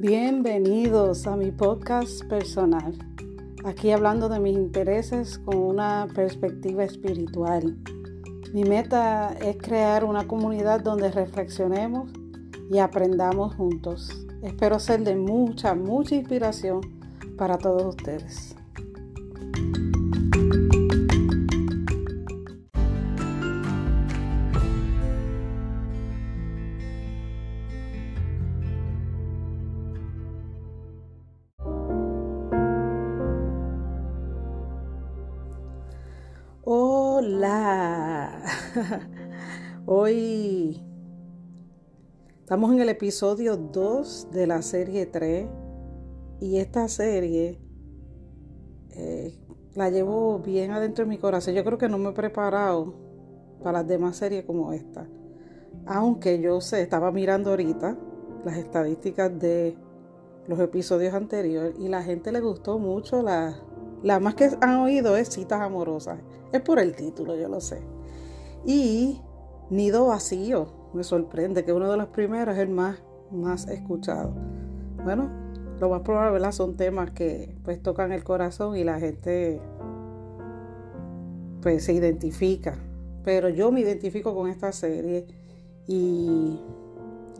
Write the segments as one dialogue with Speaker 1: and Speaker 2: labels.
Speaker 1: Bienvenidos a mi podcast personal. Aquí hablando de mis intereses con una perspectiva espiritual. Mi meta es crear una comunidad donde reflexionemos y aprendamos juntos. Espero ser de mucha, mucha inspiración para todos ustedes. Estamos en el episodio 2 de la serie 3 y esta serie eh, la llevo bien adentro de mi corazón. Yo creo que no me he preparado para las demás series como esta. Aunque yo sé, estaba mirando ahorita las estadísticas de los episodios anteriores y la gente le gustó mucho la, la más que han oído es citas amorosas. Es por el título, yo lo sé. Y Nido Vacío, me sorprende que uno de los primeros es el más, más escuchado. Bueno, lo más probable ¿verdad? son temas que pues tocan el corazón y la gente pues se identifica. Pero yo me identifico con esta serie y,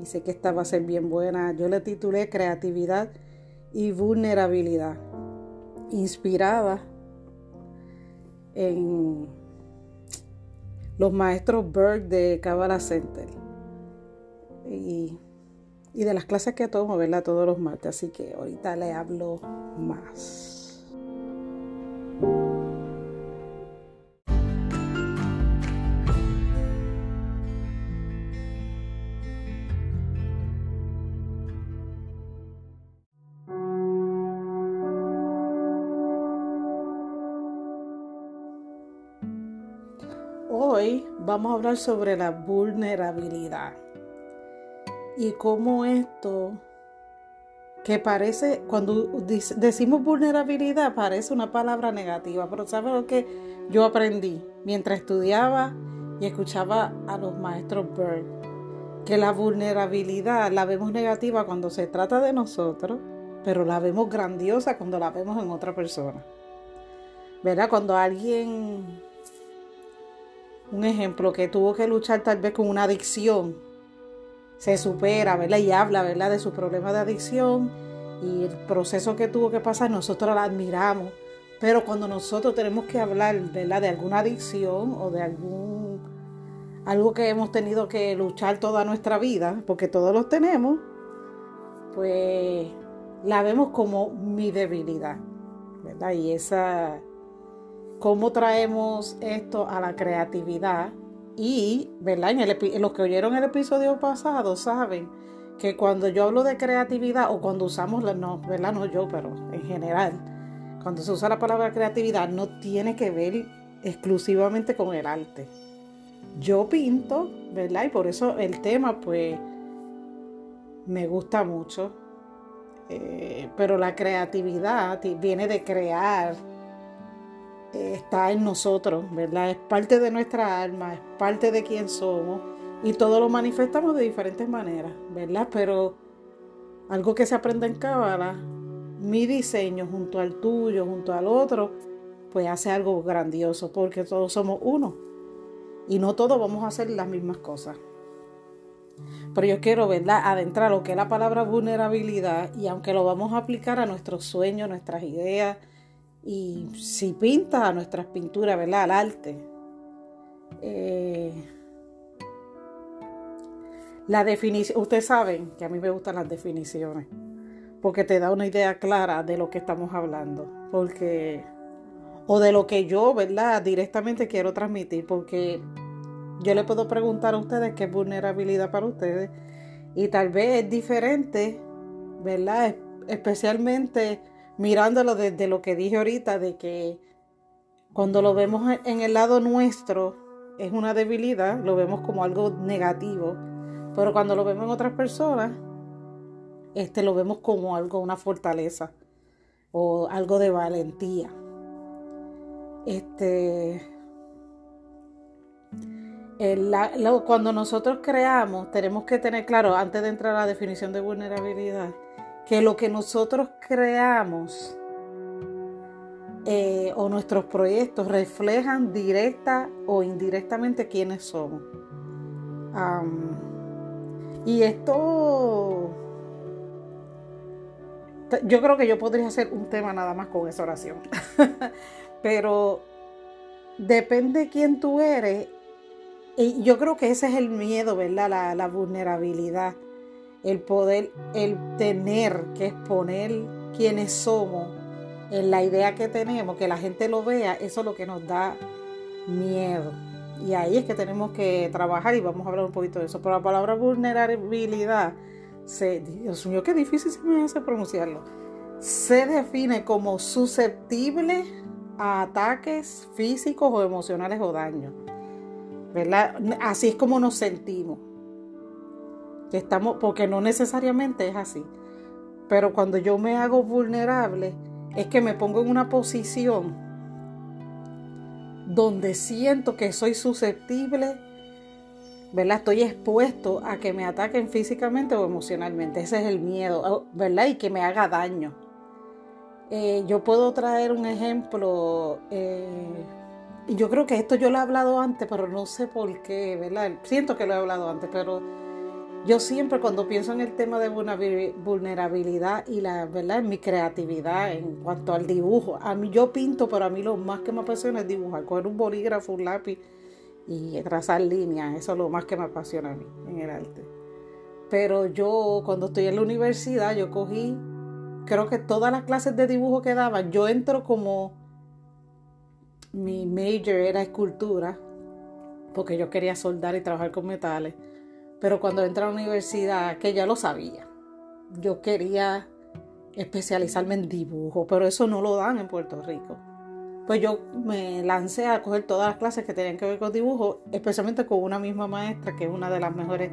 Speaker 1: sé que esta va a ser bien buena. Yo le titulé Creatividad y Vulnerabilidad inspirada en los maestros Berg de Kabbalah Center y, de las clases que tomo, ¿verdad? Todos los martes, así que ahorita le hablo más. Hoy vamos a hablar sobre la vulnerabilidad y cómo esto que parece, cuando decimos vulnerabilidad, parece una palabra negativa, pero ¿sabes lo que yo aprendí mientras estudiaba y escuchaba a los maestros Bird? Que la vulnerabilidad la vemos negativa cuando se trata de nosotros, pero la vemos grandiosa cuando la vemos en otra persona. ¿Verdad? Cuando alguien un ejemplo, que tuvo que luchar tal vez con una adicción, se supera, ¿verdad? Y habla, ¿verdad? De su problema de adicción y el proceso que tuvo que pasar, nosotros la admiramos. Pero cuando nosotros tenemos que hablar, ¿verdad? De alguna adicción o de algún, algo que hemos tenido que luchar toda nuestra vida, porque todos los tenemos, pues la vemos como mi debilidad, ¿verdad? Y esa cómo traemos esto a la creatividad y, ¿verdad? Los que oyeron el episodio pasado saben que cuando yo hablo de creatividad o cuando usamos la, no, ¿verdad? No yo, pero en general, cuando se usa la palabra creatividad no tiene que ver exclusivamente con el arte. Yo pinto, ¿verdad? Y por eso el tema, pues, me gusta mucho. Eh, pero la creatividad viene de crear, está en nosotros, ¿verdad? Es parte de nuestra alma, es parte de quien somos y todo lo manifestamos de diferentes maneras, ¿verdad? Pero algo que se aprende en Cábala, mi diseño junto al tuyo, junto al otro, pues hace algo grandioso porque todos somos uno y no todos vamos a hacer las mismas cosas. Pero yo quiero, ¿verdad?, adentrar lo que es la palabra vulnerabilidad y aunque lo vamos a aplicar a nuestros sueños, nuestras ideas, y si pinta a nuestras pinturas, ¿verdad? Al arte. Eh, la definición, ustedes saben que a mí me gustan las definiciones, porque te da una idea clara de lo que estamos hablando, porque, o de lo que yo, ¿verdad? Directamente quiero transmitir, porque yo le puedo preguntar a ustedes qué es vulnerabilidad para ustedes, y tal vez es diferente, ¿verdad? Especialmente mirándolo desde lo que dije ahorita, de que cuando lo vemos en el lado nuestro es una debilidad, lo vemos como algo negativo, pero cuando lo vemos en otras personas, este lo vemos como algo, una fortaleza o algo de valentía. Este, cuando nosotros creamos, tenemos que tener claro, antes de entrar a la definición de vulnerabilidad, que lo que nosotros creamos eh, o nuestros proyectos reflejan directa o indirectamente quiénes somos. y esto, yo creo que yo podría hacer un tema nada más con esa oración, pero depende de quién tú eres. Y yo creo que ese es el miedo, ¿verdad? La, la vulnerabilidad el poder, el tener que exponer quiénes somos en la idea que tenemos, que la gente lo vea, eso es lo que nos da miedo. Y ahí es que tenemos que trabajar y vamos a hablar un poquito de eso. Pero la palabra vulnerabilidad, se, Dios mío, qué difícil se me hace pronunciarlo. Se define como susceptible a ataques físicos o emocionales o daños. ¿Verdad? Así es como nos sentimos. Estamos, porque no necesariamente es así. Pero cuando yo me hago vulnerable, es que me pongo en una posición donde siento que soy susceptible, ¿verdad? Estoy expuesto a que me ataquen físicamente o emocionalmente. Ese es el miedo, ¿verdad? Y que me haga daño. Eh, yo puedo traer un ejemplo, eh, yo creo que esto yo lo he hablado antes, pero no sé por qué, ¿verdad? Siento que lo he hablado antes, pero yo siempre cuando pienso en el tema de vulnerabilidad y la verdad en mi creatividad en cuanto al dibujo, a mí yo pinto, pero a mí lo más que me apasiona es dibujar, coger un bolígrafo, un lápiz y trazar líneas, eso es lo más que me apasiona a mí en el arte. Pero yo cuando estoy en la universidad, yo cogí, creo que todas las clases de dibujo que daban, yo entro como mi major era escultura, porque yo quería soldar y trabajar con metales. Pero cuando entré a la universidad, que ya lo sabía, yo quería especializarme en dibujo, pero eso no lo dan en Puerto Rico. Pues yo me lancé a coger todas las clases que tenían que ver con dibujo, especialmente con una misma maestra, que es una de las mejores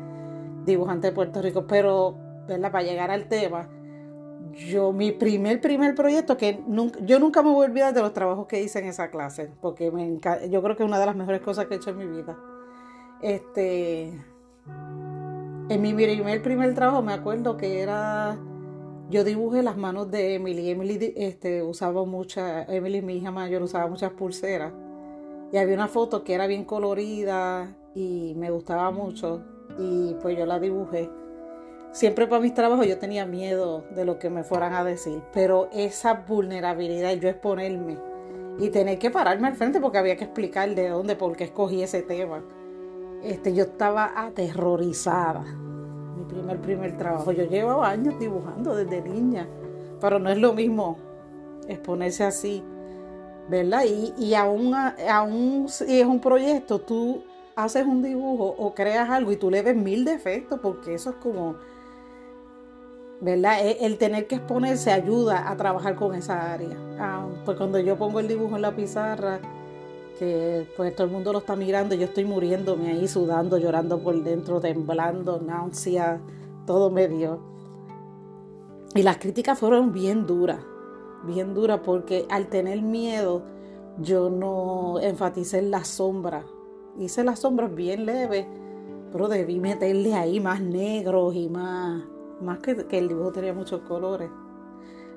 Speaker 1: dibujantes de Puerto Rico. Pero, ¿verdad? Para llegar al tema, yo, mi primer, primer proyecto, que nunca, yo nunca me voy a olvidar de los trabajos que hice en esa clase, porque me yo creo que es una de las mejores cosas que he hecho en mi vida. Este, en mi primer, primer trabajo me acuerdo que era, yo dibujé las manos de Emily. Emily este, usaba muchas, Emily, mi hija mayor, usaba muchas pulseras. Y había una foto que era bien colorida y me gustaba mucho. Y pues yo la dibujé. Siempre para mis trabajos yo tenía miedo de lo que me fueran a decir. Pero esa vulnerabilidad, yo exponerme y tener que pararme al frente porque había que explicar de dónde, por qué escogí ese tema este, yo estaba aterrorizada. Mi primer, primer trabajo. Yo llevaba años dibujando desde niña, pero no es lo mismo exponerse así, ¿verdad? Y, y aún, aún si es un proyecto, tú haces un dibujo o creas algo y tú le ves mil defectos, porque eso es como, ¿verdad? E, el, tener que exponerse ayuda a trabajar con esa área. Ah, pues cuando yo pongo el dibujo en la pizarra, que pues todo el mundo lo está mirando, yo estoy muriéndome ahí, sudando, llorando por dentro, temblando, náusea, todo medio. Y las críticas fueron bien duras, bien duras, porque al tener miedo yo no enfaticé en las sombras. Hice las sombras bien leves, pero debí meterle ahí más negros y más, más que, que el dibujo tenía muchos colores,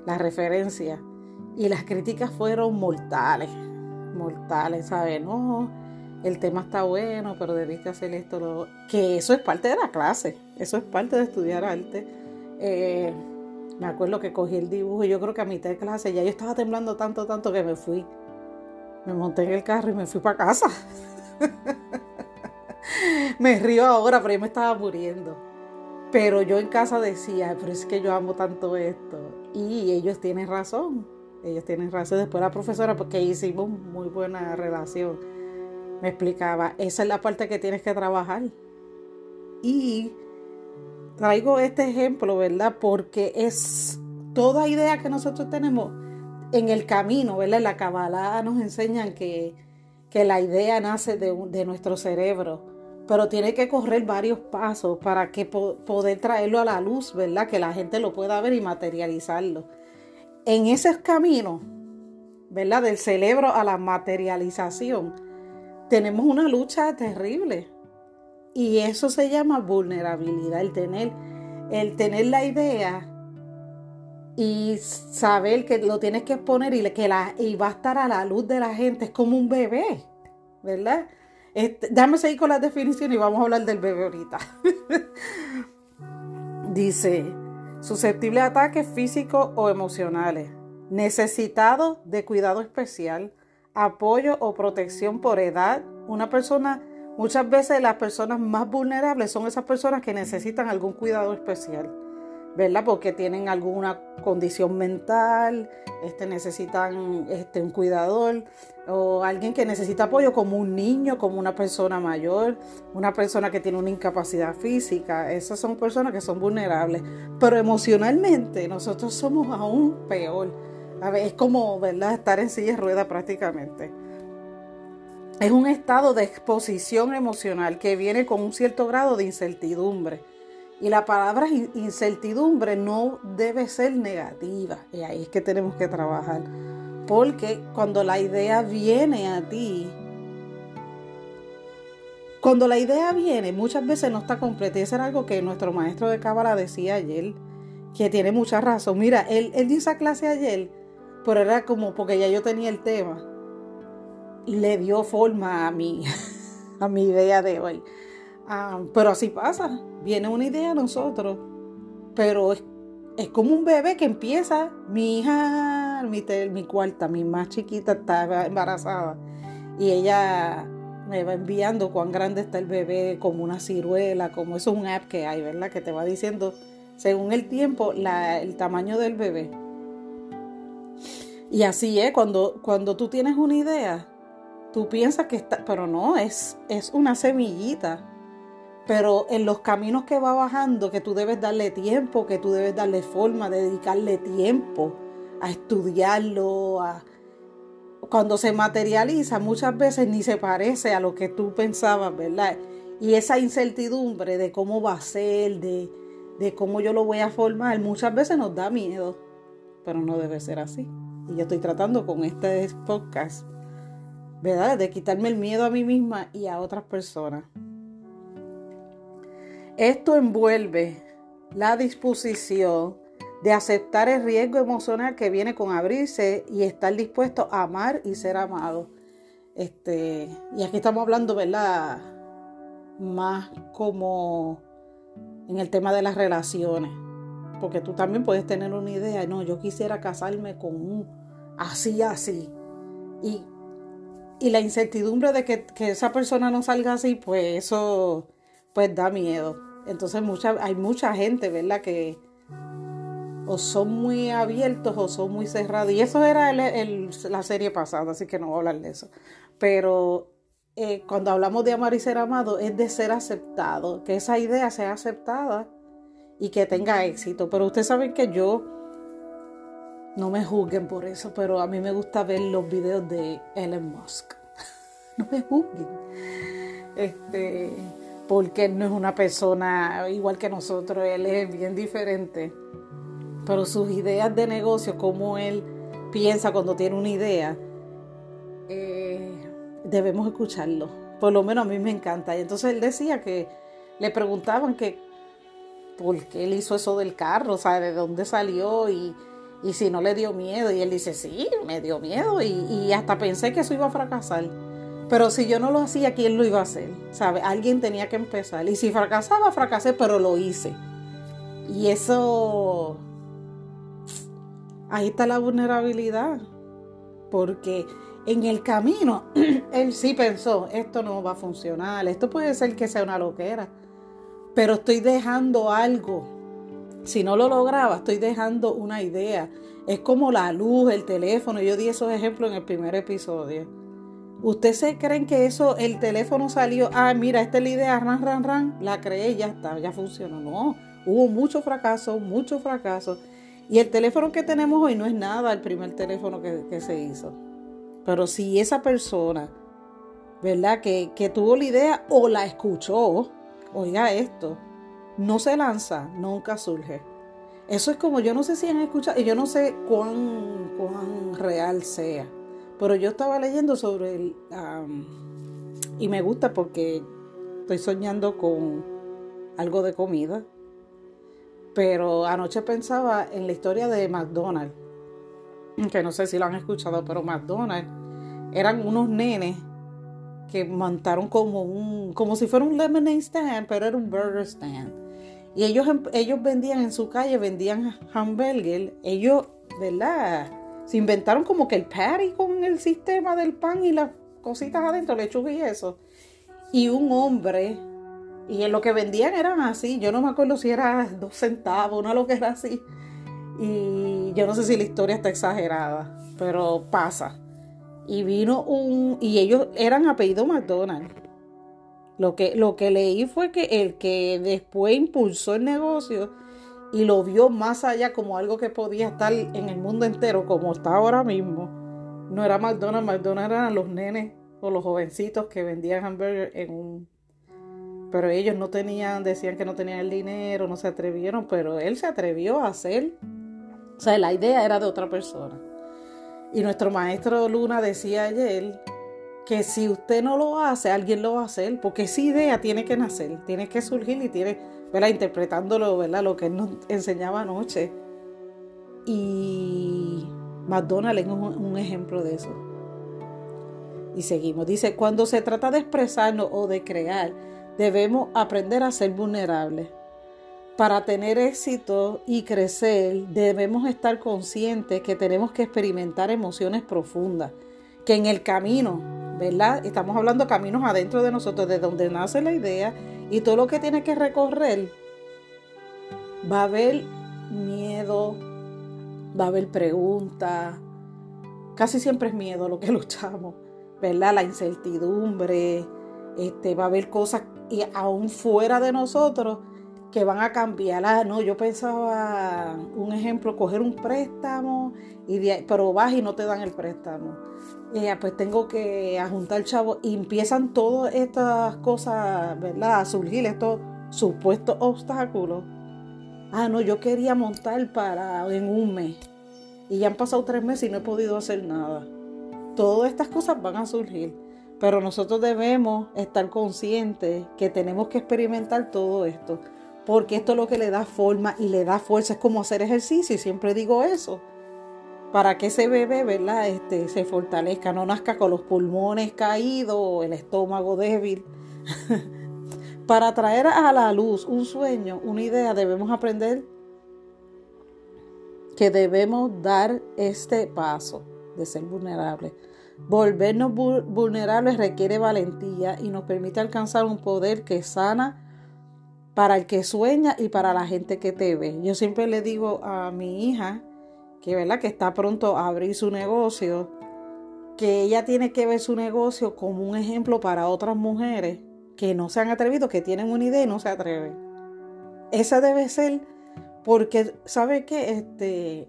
Speaker 1: las referencias. Y las críticas fueron mortales mortales, ¿sabes? No, el tema está bueno, pero debiste hacer esto, que eso es parte de la clase, eso es parte de estudiar arte. Eh, me acuerdo que cogí el dibujo yo creo que a mitad de clase ya yo estaba temblando tanto, tanto que me fui. Me monté en el carro y me fui para casa. me río ahora, pero yo me estaba muriendo. Pero yo en casa decía, pero es que yo amo tanto esto. Y ellos tienen razón ellos tienen razón. Después la profesora, porque hicimos muy buena relación, me explicaba, esa es la parte que tienes que trabajar. Y traigo este ejemplo, ¿verdad? Porque es toda idea que nosotros tenemos en el camino, ¿verdad? la cabalada nos enseñan que, que la idea nace de, de, nuestro cerebro, pero tiene que correr varios pasos para que poder traerlo a la luz, ¿verdad? Que la gente lo pueda ver y materializarlo en ese camino, ¿verdad? Del cerebro a la materialización, tenemos una lucha terrible. Y eso se llama vulnerabilidad, el tener, el tener la idea y saber que lo tienes que exponer y, que la, y va a estar a la luz de la gente, es como un bebé, ¿verdad? Este, déjame seguir con las definiciones y vamos a hablar del bebé ahorita. Dice, susceptible a ataques físicos o emocionales, necesitado de cuidado especial, apoyo o protección por edad. Una persona, muchas veces las personas más vulnerables son esas personas que necesitan algún cuidado especial. ¿Verdad? Porque tienen alguna condición mental, este, necesitan este, un cuidador o alguien que necesita apoyo como un niño, como una persona mayor, una persona que tiene una incapacidad física. Esas son personas que son vulnerables. Pero emocionalmente nosotros somos aún peor. A ver, es como ¿verdad? estar en silla de ruedas prácticamente. Es un estado de exposición emocional que viene con un cierto grado de incertidumbre y la palabra incertidumbre no debe ser negativa. Y ahí es que tenemos que trabajar. Porque cuando la idea viene a ti, cuando la idea viene, muchas veces no está completa. Y eso era algo que nuestro maestro de Cábala decía ayer, que tiene mucha razón. Mira, él, él dio esa clase ayer, pero era como porque ya yo tenía el tema. Le dio forma a mi, a mi idea de hoy. Ah, pero así pasa. Viene una idea a nosotros, pero es, como un bebé que empieza. Mi hija, mi, mi cuarta, mi más chiquita, está embarazada. Y ella me va enviando cuán grande está el bebé, como una ciruela, como eso es un app que hay, ¿verdad? Que te va diciendo, según el tiempo, el tamaño del bebé. Y así es, cuando, cuando tú tienes una idea, tú piensas que está, pero no, es, es una semillita pero en los caminos que va bajando, que tú debes darle tiempo, que tú debes darle forma, dedicarle tiempo a estudiarlo, a... cuando se materializa muchas veces ni se parece a lo que tú pensabas, ¿verdad? Y esa incertidumbre de cómo va a ser, de, de cómo yo lo voy a formar, muchas veces nos da miedo, pero no debe ser así. Y yo estoy tratando con este podcast, ¿verdad? De quitarme el miedo a mí misma y a otras personas. Esto envuelve la disposición de aceptar el riesgo emocional que viene con abrirse y estar dispuesto a amar y ser amado. Este, y aquí estamos hablando, ¿verdad? Más como en el tema de las relaciones. Porque tú también puedes tener una idea, no, yo quisiera casarme con un así, así. Y, y la incertidumbre de que, que esa persona no salga así, pues eso pues da miedo. Entonces hay mucha gente, ¿verdad? Que o son muy abiertos o son muy cerrados. Y eso era la serie pasada, así que no voy a hablar de eso. Pero eh, cuando hablamos de amar y ser amado, es de ser aceptado, que esa idea sea aceptada y que tenga éxito. Pero ustedes saben que yo, no me juzguen por eso, pero a mí me gusta ver los videos de Elon Musk. no me juzguen. Este porque él no es una persona igual que nosotros, él es bien diferente. Pero sus ideas de negocio, cómo él piensa cuando tiene una idea, eh, debemos escucharlo. Por lo menos a mí me encanta. Y entonces él decía que le preguntaban que por qué él hizo eso del carro, o sea, de dónde salió y, si no le dio miedo. Y él dice, sí, me dio miedo y, y hasta pensé que eso iba a fracasar. Pero si yo no lo hacía, ¿quién lo iba a hacer? ¿Sabe? Alguien tenía que empezar. Y si fracasaba, fracasé, pero lo hice. Y eso... Ahí está la vulnerabilidad. Porque en el camino, él sí pensó, esto no va a funcionar, esto puede ser que sea una loquera. Pero estoy dejando algo. Si no lo lograba, estoy dejando una idea. Es como la luz, el teléfono. Yo di esos ejemplos en el primer episodio ¿Usted se creen que eso, el teléfono salió, ah, mira, esta es la idea, ran, ran, ran, la creé, ya está, ya funcionó? No, hubo mucho fracaso, mucho fracaso. Y el teléfono que tenemos hoy no es nada el primer teléfono que, se hizo. Pero si esa persona, ¿verdad? Que, que tuvo la idea o la escuchó, oiga esto, no se lanza, nunca surge. Eso es como, yo no sé si han escuchado, y yo no sé cuán, cuán real sea pero yo estaba leyendo sobre el... y me gusta porque estoy soñando con algo de comida. Pero anoche pensaba en la historia de McDonald's, que no sé si lo han escuchado, pero McDonald's eran unos nenes que montaron como un, como si fuera un lemonade stand, pero era un burger stand. Y ellos, ellos vendían en su calle, vendían hamburger. Ellos, ¿verdad? Se inventaron como que el patty con el sistema del pan y las cositas adentro, lechuga y eso. Y un hombre, y en lo que vendían eran así. Yo no me acuerdo si era dos centavos, no lo que era así. Y yo no sé si la historia está exagerada, pero pasa. Y vino un, y ellos eran apellido McDonald's. Lo que, lo que leí fue que el que después impulsó el negocio y lo vio más allá como algo que podía estar en el mundo entero como está ahora mismo, no era McDonald's, McDonald's eran los nenes o los jovencitos que vendían hamburguesas en un... Pero ellos no tenían, decían que no tenían el dinero, no se atrevieron, pero él se atrevió a hacer. O sea, la idea era de otra persona. Y nuestro maestro Luna decía ayer que si usted no lo hace, alguien lo va a hacer, porque esa idea tiene que nacer, tiene que surgir y tiene, ¿verdad? Interpretándolo, ¿verdad? Lo que él nos enseñaba anoche. Y McDonald's es un, ejemplo de eso. Y seguimos. Dice, cuando se trata de expresarnos o de crear, debemos aprender a ser vulnerables. Para tener éxito y crecer, debemos estar conscientes que tenemos que experimentar emociones profundas, que en el camino, ¿verdad? Estamos hablando caminos adentro de nosotros, de donde nace la idea y todo lo que tiene que recorrer, va a haber miedo, va a haber preguntas, casi siempre es miedo lo que luchamos, ¿verdad? La incertidumbre, este, va a haber cosas y aún fuera de nosotros que van a cambiar. Ah, no, yo pensaba, un ejemplo, coger un préstamo, y pero vas y no te dan el préstamo. Eh, pues tengo que ajuntar chavo y empiezan todas estas cosas, ¿verdad? A surgir estos supuestos obstáculos. Ah, no, yo quería montar para en un mes. Y ya han pasado tres meses y no he podido hacer nada. Todas estas cosas van a surgir. Pero nosotros debemos estar conscientes que tenemos que experimentar todo esto porque esto es lo que le da forma y le da fuerza, es como hacer ejercicio, y siempre digo eso, para que ese bebé, ¿verdad? Este, se fortalezca, no nazca con los pulmones caídos, el estómago débil. para traer a la luz un sueño, una idea, debemos aprender que debemos dar este paso de ser vulnerables. Volvernos vulnerables requiere valentía y nos permite alcanzar un poder que sana para el que sueña y para la gente que te ve. Yo siempre le digo a mi hija, que, ¿verdad? que está pronto a abrir su negocio, que ella tiene que ver su negocio como un ejemplo para otras mujeres que no se han atrevido, que tienen una idea y no se atreven. Esa debe ser, porque, ¿sabe qué? Este,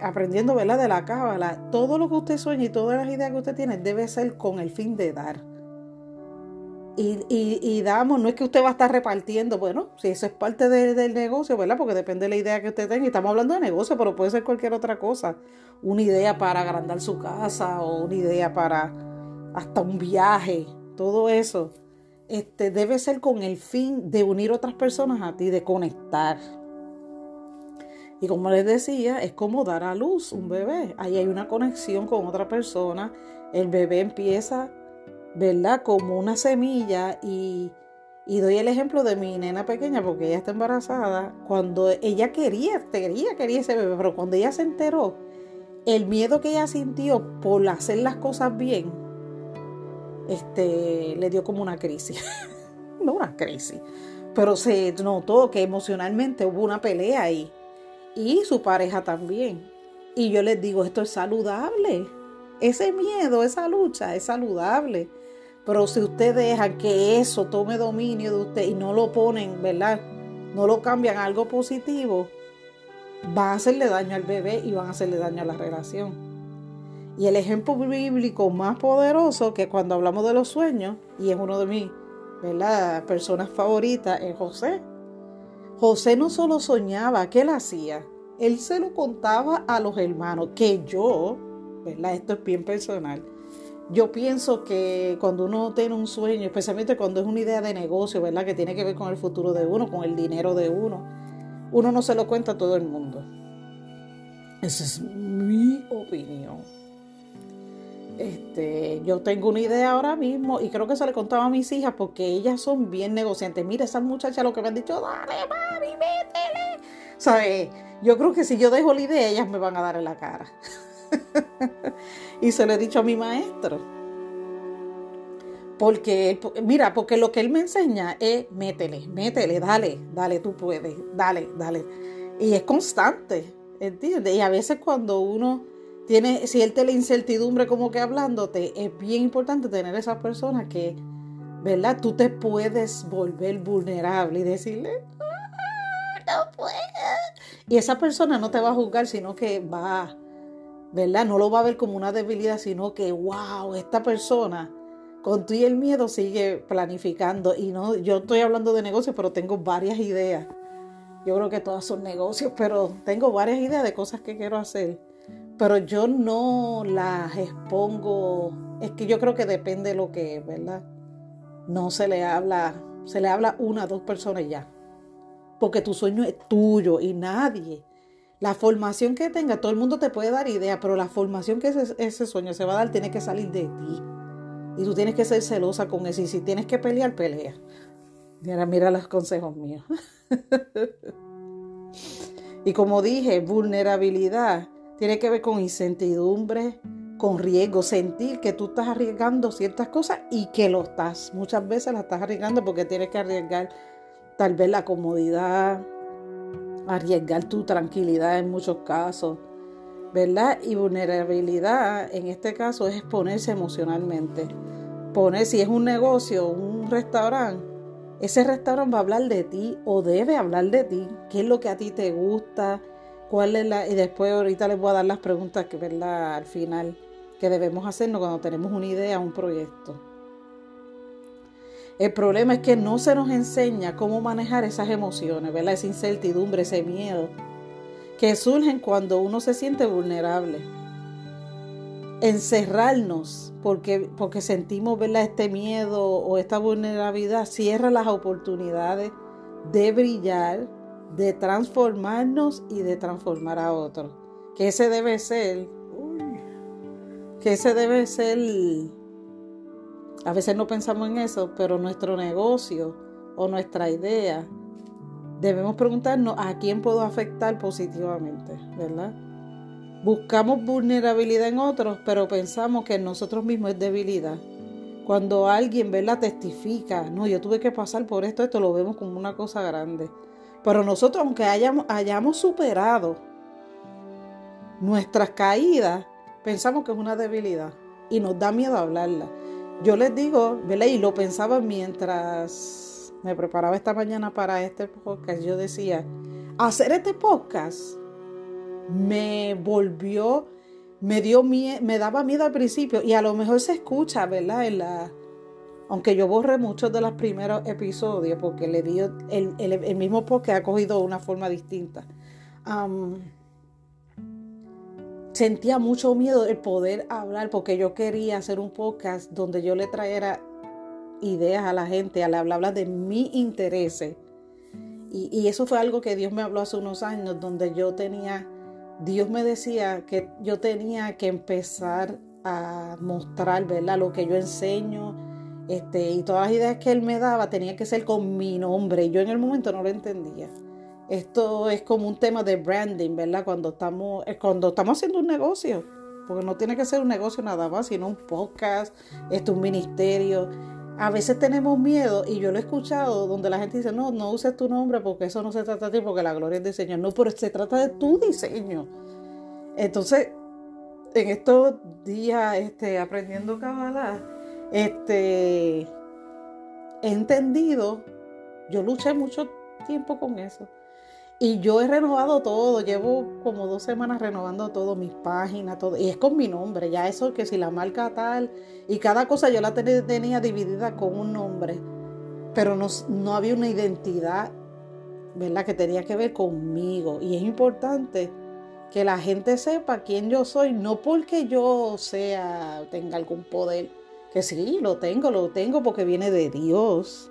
Speaker 1: aprendiendo ¿verdad? de la cábala, todo lo que usted sueña y todas las ideas que usted tiene debe ser con el fin de dar. Y, damos, no es que usted va a estar repartiendo, bueno, si eso es parte del negocio, ¿verdad? Porque depende de la idea que usted tenga. Y estamos hablando de negocio, pero puede ser cualquier otra cosa. Una idea para agrandar su casa o una idea para hasta un viaje, todo eso. Este, debe ser con el fin de unir otras personas a ti, de conectar. Y como les decía, es como dar a luz un bebé. Ahí hay una conexión con otra persona. El bebé empieza ¿verdad? Como una semilla y, doy el ejemplo de mi nena pequeña porque ella está embarazada. Cuando ella quería, quería, quería ese bebé, pero cuando ella se enteró, el miedo que ella sintió por hacer las cosas bien, este, le dio como una crisis. no una crisis, pero se notó que emocionalmente hubo una pelea ahí. Y su pareja también. Y yo les digo, esto es saludable. Ese miedo, esa lucha es saludable. Pero si usted deja que eso tome dominio de usted y no lo ponen, ¿verdad? No lo cambian a algo positivo, va a hacerle daño al bebé y van a hacerle daño a la relación. Y el ejemplo bíblico más poderoso que cuando hablamos de los sueños, y es uno de mis ¿verdad? personas favoritas, es José. José no solo soñaba, ¿qué él hacía? Él se lo contaba a los hermanos, que yo, ¿verdad? Esto es bien personal yo pienso que cuando uno tiene un sueño, especialmente cuando es una idea de negocio, ¿verdad? Que tiene que ver con el futuro de uno, con el dinero de uno, uno no se lo cuenta a todo el mundo. Esa es mi opinión. Este, yo tengo una idea ahora mismo y creo que se le contaba a mis hijas porque ellas son bien negociantes. Mira, esas muchachas lo que me han dicho, dale, mami, métele. ¿Sabes? Yo creo que si yo dejo la idea, ellas me van a dar en la cara. y se lo he dicho a mi maestro. Porque, mira, porque lo que él me enseña es métele, métele, dale, dale, tú puedes, dale, dale. Y es constante, ¿entiendes? Y a veces cuando uno tiene, siente la incertidumbre como que hablándote, es bien importante tener esas personas que, ¿verdad? Tú te puedes volver vulnerable y decirle, ah, no puedo. Y esa persona no te va a juzgar, sino que va, ¿verdad? No lo va a ver como una debilidad, sino que, wow, esta persona con tú y el miedo sigue planificando. Y no, yo estoy hablando de negocios, pero tengo varias ideas. Yo creo que todas son negocios, pero tengo varias ideas de cosas que quiero hacer. Pero yo no las expongo. Es que yo creo que depende de lo que es, ¿verdad? No se le habla, se le habla una dos personas ya. Porque tu sueño es tuyo y nadie. La formación que tenga, todo el mundo te puede dar idea, pero la formación que ese, ese sueño se va a dar tiene que salir de ti. Y tú tienes que ser celosa con eso. Y si tienes que pelear, pelea. Mira, mira los consejos míos. y como dije, vulnerabilidad tiene que ver con incertidumbre, con riesgo, sentir que tú estás arriesgando ciertas cosas y que lo estás. Muchas veces la estás arriesgando porque tienes que arriesgar tal vez la comodidad, arriesgar tu tranquilidad en muchos casos, ¿verdad? Y vulnerabilidad en este caso es exponerse emocionalmente. Poner, si es un negocio, un restaurante, ese restaurante va a hablar de ti o debe hablar de ti. ¿Qué es lo que a ti te gusta? ¿Cuál es la...? Y después ahorita les voy a dar las preguntas que, ¿verdad? Al final, que debemos hacernos cuando tenemos una idea, un proyecto. El problema es que no se nos enseña cómo manejar esas emociones, ¿verdad? Esa incertidumbre, ese miedo que surgen cuando uno se siente vulnerable. Encerrarnos porque, porque sentimos ¿verdad? este miedo o esta vulnerabilidad cierra las oportunidades de brillar, de transformarnos y de transformar a otros. Que ese debe ser, que ese debe ser, a veces no pensamos en eso, pero nuestro negocio o nuestra idea debemos preguntarnos a quién puedo afectar positivamente, ¿verdad? Buscamos vulnerabilidad en otros, pero pensamos que en nosotros mismos es debilidad. Cuando alguien, ¿verdad?, testifica, no, yo tuve que pasar por esto, esto lo vemos como una cosa grande. Pero nosotros, aunque hayamos, hayamos superado nuestras caídas, pensamos que es una debilidad y nos da miedo hablarla. Yo les digo, ¿verdad? Y lo pensaba mientras me preparaba esta mañana para este podcast, yo decía, hacer este podcast me volvió, me dio miedo, me daba miedo al principio y a lo mejor se escucha, ¿verdad? En aunque yo borré muchos de los primeros episodios porque le di el, mismo podcast ha cogido una forma distinta. Sentía mucho miedo el poder hablar porque yo quería hacer un podcast donde yo le trajera ideas a la gente, al hablar de mi intereses. Y, eso fue algo que Dios me habló hace unos años, donde yo tenía, Dios me decía que yo tenía que empezar a mostrar, ¿verdad? Lo que yo enseño, este, y todas las ideas que Él me daba tenía que ser con mi nombre. Yo en el momento no lo entendía. Esto es como un tema de branding, ¿verdad? Cuando estamos, cuando estamos haciendo un negocio, porque no tiene que ser un negocio nada más, sino un podcast, esto, un ministerio a veces tenemos miedo, y yo lo he escuchado, donde la gente dice, no, no uses tu nombre porque eso no se trata de ti, porque la gloria es del Señor. No, pero se trata de tu diseño. Entonces, en estos días, este, aprendiendo Kabbalah, este, he entendido, yo luché mucho tiempo con eso y yo he renovado todo, llevo como dos semanas renovando todo, mis páginas, todo. Y es con mi nombre, ya eso que si la marca tal, y cada cosa yo la tenía, dividida con un nombre, pero no, no había una identidad, ¿verdad? Que tenía que ver conmigo. Y es importante que la gente sepa quién yo soy, no porque yo sea, tenga algún poder, que sí, lo tengo, lo tengo porque viene de Dios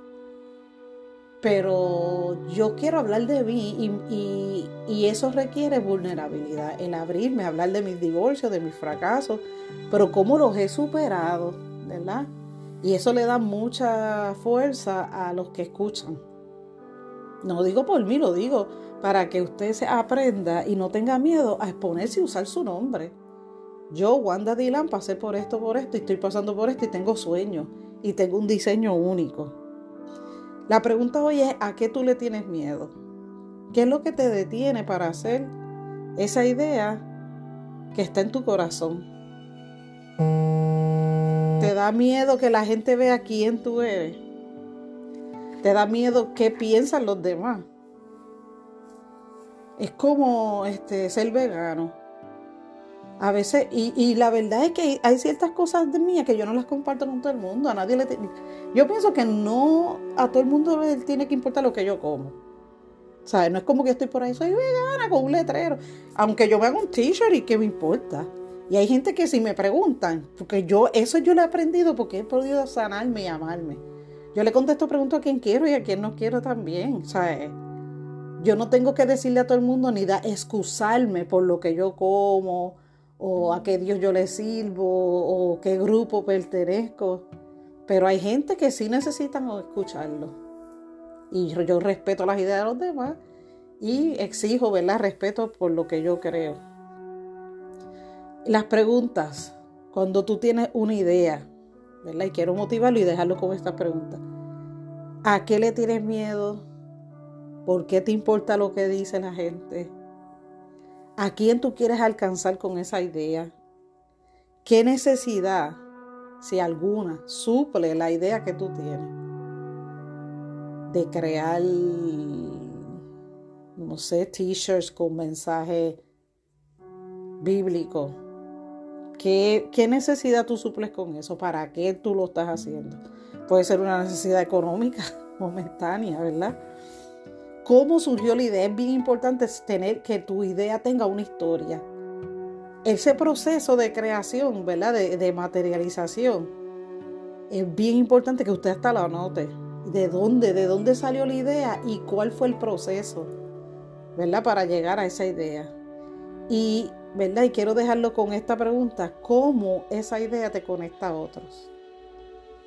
Speaker 1: pero yo quiero hablar de mí y, eso requiere vulnerabilidad, el abrirme, hablar de mis divorcios, de mis fracasos, pero cómo los he superado, ¿verdad? Y eso le da mucha fuerza a los que escuchan. No digo por mí, lo digo para que usted se aprenda y no tenga miedo a exponerse y usar su nombre. Yo, Wanda Dylan, pasé por esto, por esto, y estoy pasando por esto y tengo sueños y tengo un diseño único. La pregunta hoy es, ¿a qué tú le tienes miedo? ¿Qué es lo que te detiene para hacer esa idea que está en tu corazón? ¿Te da miedo que la gente vea quién tú eres? ¿Te da miedo qué piensan los demás? Es como este, ser vegano. A veces, y, la verdad es que hay ciertas cosas de mías que yo no las comparto con todo el mundo. A nadie le. Yo pienso que no a todo el mundo le tiene que importar lo que yo como. ¿Sabes? No es como que estoy por ahí, soy vegana con un letrero. Aunque yo me haga un t-shirt y que me importa. Y hay gente que si me preguntan, porque yo, eso yo lo he aprendido porque he podido sanarme y amarme. Yo le contesto pregunto a quien quiero y a quien no quiero también. ¿Sabes? Yo no tengo que decirle a todo el mundo ni da excusarme por lo que yo como o a qué Dios yo le sirvo, o qué grupo pertenezco. Pero hay gente que sí necesitan escucharlo. Y yo respeto las ideas de los demás y exijo, ¿verdad? Respeto por lo que yo creo. Las preguntas, cuando tú tienes una idea, ¿verdad? Y quiero motivarlo y dejarlo con esta pregunta. ¿A qué le tienes miedo? ¿Por qué te importa lo que dice la gente? ¿A quién tú quieres alcanzar con esa idea? ¿Qué necesidad, si alguna, suple la idea que tú tienes? De crear, no sé, t-shirts con mensaje bíblico. ¿Qué, ¿Qué necesidad tú suples con eso? ¿Para qué tú lo estás haciendo? Puede ser una necesidad económica momentánea, ¿verdad? Cómo surgió la idea. Es bien importante tener que tu idea tenga una historia. Ese proceso de creación, ¿verdad? De, materialización. Es bien importante que usted hasta lo anote. ¿De dónde? ¿De dónde salió la idea? ¿Y cuál fue el proceso? ¿Verdad? Para llegar a esa idea. Y, ¿verdad? Y quiero dejarlo con esta pregunta. ¿Cómo esa idea te conecta a otros?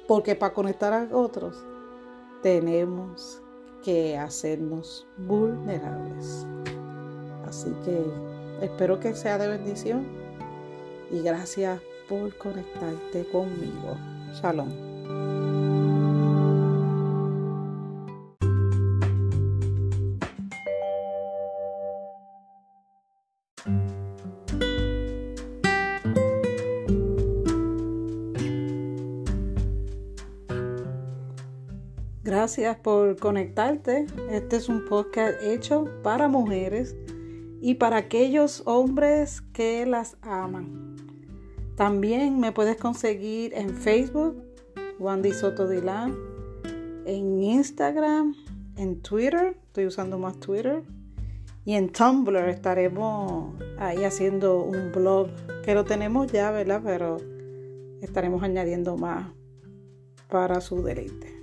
Speaker 1: Porque para conectar a otros tenemos que hacernos vulnerables. Así que espero que sea de bendición y gracias por conectarte conmigo. Shalom. Gracias por conectarte. Este es un podcast hecho para mujeres y para aquellos hombres que las aman. También me puedes conseguir en Facebook, Wandy Soto Dilán, en Instagram, en Twitter, estoy usando más Twitter, y en Tumblr estaremos ahí haciendo un blog que lo tenemos ya, ¿verdad? Pero estaremos añadiendo más para su deleite.